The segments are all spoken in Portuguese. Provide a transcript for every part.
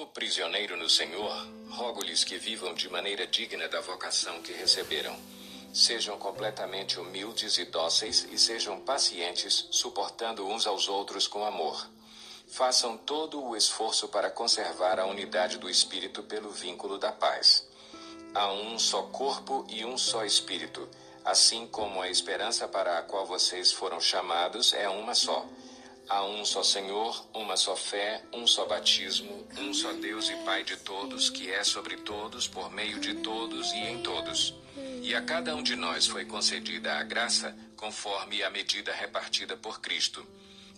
O prisioneiro no Senhor, rogo-lhes que vivam de maneira digna da vocação que receberam. Sejam completamente humildes e dóceis e sejam pacientes, suportando uns aos outros com amor. Façam todo o esforço para conservar a unidade do espírito pelo vínculo da paz. Há um só corpo e um só espírito, assim como a esperança para a qual vocês foram chamados é uma só. Há um só Senhor, uma só fé, um só batismo, um só Deus e Pai de todos, que é sobre todos, por meio de todos e em todos. E a cada um de nós foi concedida a graça conforme a medida repartida por Cristo.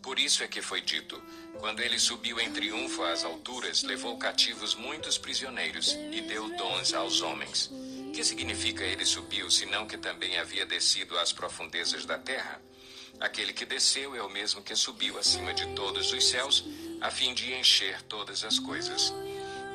Por isso é que foi dito: quando ele subiu em triunfo às alturas, levou cativos muitos prisioneiros e deu dons aos homens. Que significa ele subiu, senão que também havia descido às profundezas da terra? Aquele que desceu é o mesmo que subiu acima de todos os céus, a fim de encher todas as coisas.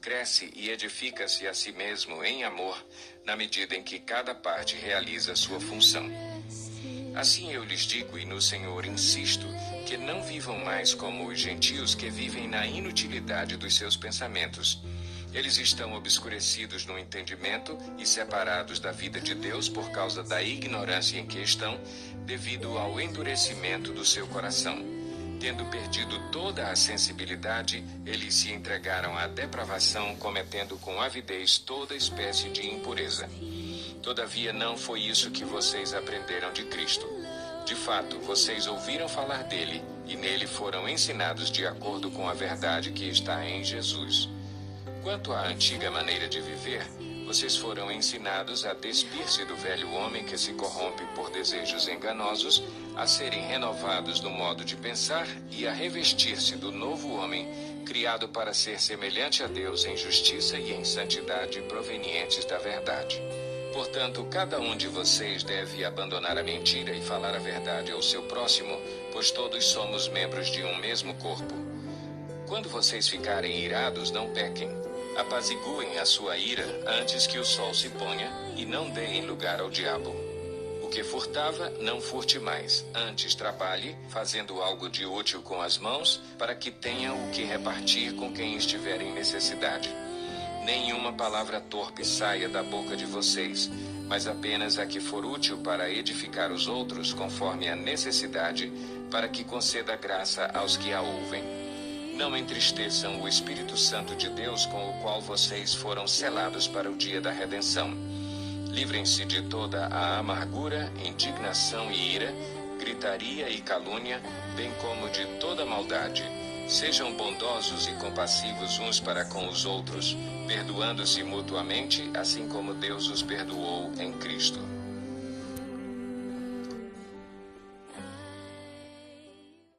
cresce e edifica-se a si mesmo em amor, na medida em que cada parte realiza sua função. Assim eu lhes digo e no Senhor insisto, que não vivam mais como os gentios que vivem na inutilidade dos seus pensamentos eles estão obscurecidos no entendimento e separados da vida de Deus por causa da ignorância em que estão, devido ao endurecimento do seu coração. Tendo perdido toda a sensibilidade, eles se entregaram à depravação, cometendo com avidez toda espécie de impureza. Todavia, não foi isso que vocês aprenderam de Cristo. De fato, vocês ouviram falar dele e nele foram ensinados de acordo com a verdade que está em Jesus. Quanto à antiga maneira de viver, vocês foram ensinados a despir-se do velho homem que se corrompe por desejos enganosos, a serem renovados no modo de pensar e a revestir-se do novo homem, criado para ser semelhante a Deus em justiça e em santidade provenientes da verdade. Portanto, cada um de vocês deve abandonar a mentira e falar a verdade ao seu próximo, pois todos somos membros de um mesmo corpo. Quando vocês ficarem irados, não pequem. Apaziguem a sua ira antes que o sol se ponha e não deem lugar ao diabo. O que furtava, não furte mais. Antes trabalhe, fazendo algo de útil com as mãos, para que tenha o que repartir com quem estiver em necessidade. Nenhuma palavra torpe saia da boca de vocês, mas apenas a que for útil para edificar os outros conforme a necessidade, para que conceda graça aos que a ouvem. Não entristeçam o Espírito Santo de Deus com o qual vocês foram selados para o dia da redenção. Livrem-se de toda a amargura, indignação e ira, gritaria e calúnia, bem como de toda maldade. Sejam bondosos e compassivos uns para com os outros, perdoando-se mutuamente, assim como Deus os perdoou em Cristo.